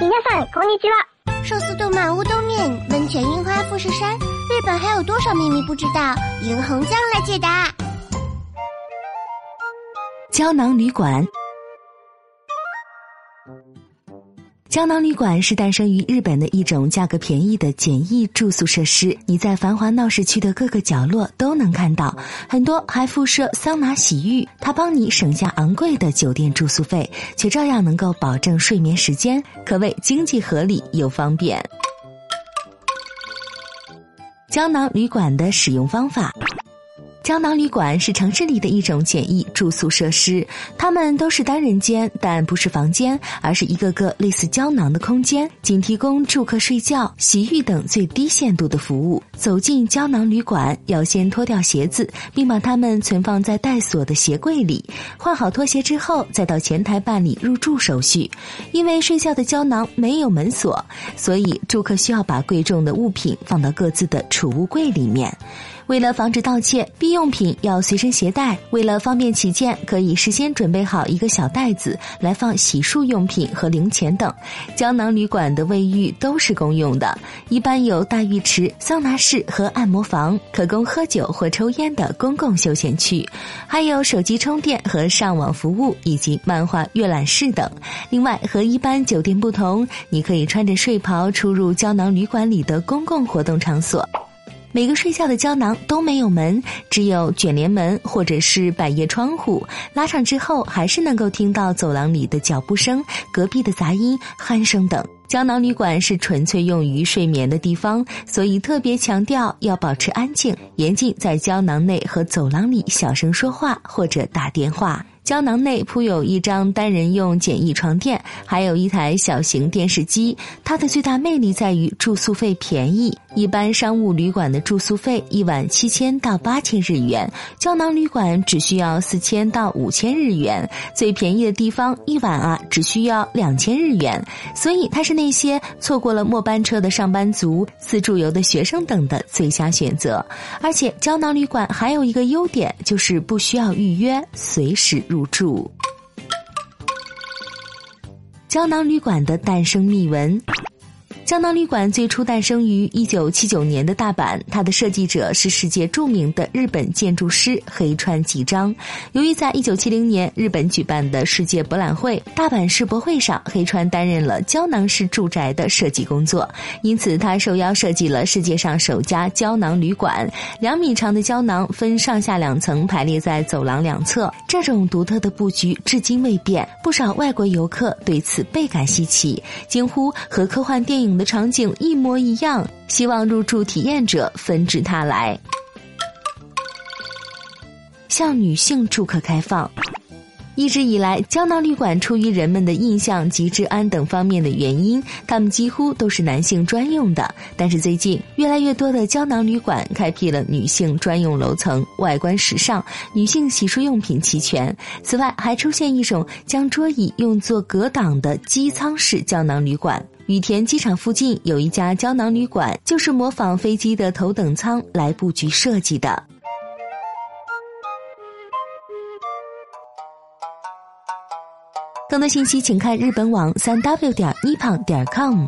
皆さんこんにちは。寿司动漫乌冬面，温泉樱花富士山，日本还有多少秘密不知道？银红酱来解答。胶囊旅馆。 胶囊旅馆是诞生于日本的一种价格便宜的简易住宿设施，你在繁华闹市区的各个角落都能看到，很多还附设桑拿洗浴，它帮你省下昂贵的酒店住宿费，却照样能够保证睡眠时间，可谓经济合理又方便。胶囊旅馆的使用方法。胶囊旅馆是城市里的一种简易住宿设施，它们都是单人间，但不是房间，而是一个个类似胶囊的空间，仅提供住客睡觉、洗浴等最低限度的服务。走进胶囊旅馆，要先脱掉鞋子，并把它们存放在带锁的鞋柜里。换好拖鞋之后，再到前台办理入住手续。因为睡觉的胶囊没有门锁，所以住客需要把贵重的物品放到各自的储物柜里面。为了防止盗窃，必用品要随身携带。为了方便起见，可以事先准备好一个小袋子来放洗漱用品和零钱等。胶囊旅馆的卫浴都是公用的，一般有大浴池、桑拿室和按摩房，可供喝酒或抽烟的公共休闲区，还有手机充电和上网服务以及漫画阅览室等。另外，和一般酒店不同，你可以穿着睡袍出入胶囊旅馆里的公共活动场所。每个睡觉的胶囊都没有门，只有卷帘门或者是百叶窗户。拉上之后，还是能够听到走廊里的脚步声、隔壁的杂音、鼾声等。胶囊旅馆是纯粹用于睡眠的地方，所以特别强调要保持安静，严禁在胶囊内和走廊里小声说话或者打电话。胶囊内铺有一张单人用简易床垫，还有一台小型电视机。它的最大魅力在于住宿费便宜，一般商务旅馆的住宿费一晚七千到八千日元，胶囊旅馆只需要四千到五千日元，最便宜的地方一晚啊只需要两千日元。所以它是那些错过了末班车的上班族、自助游的学生等的最佳选择。而且胶囊旅馆还有一个优点，就是不需要预约，随时。入住。胶囊旅馆的诞生秘闻。胶囊旅馆最初诞生于一九七九年的大阪，它的设计者是世界著名的日本建筑师黑川纪章。由于在一九七零年日本举办的世界博览会大阪世博会上，黑川担任了胶囊式住宅的设计工作，因此他受邀设计了世界上首家胶囊旅馆。两米长的胶囊分上下两层排列在走廊两侧，这种独特的布局至今未变。不少外国游客对此倍感稀奇，惊呼和科幻电影。的场景一模一样，希望入住体验者纷至沓来。向女性住客开放。一直以来，胶囊旅馆出于人们的印象及治安等方面的原因，他们几乎都是男性专用的。但是最近，越来越多的胶囊旅馆开辟了女性专用楼层，外观时尚，女性洗漱用品齐全。此外，还出现一种将桌椅用作隔挡的机舱式胶囊旅馆。羽田机场附近有一家胶囊旅馆，就是模仿飞机的头等舱来布局设计的。更多信息，请看日本网三 w 点 nipon 点 com。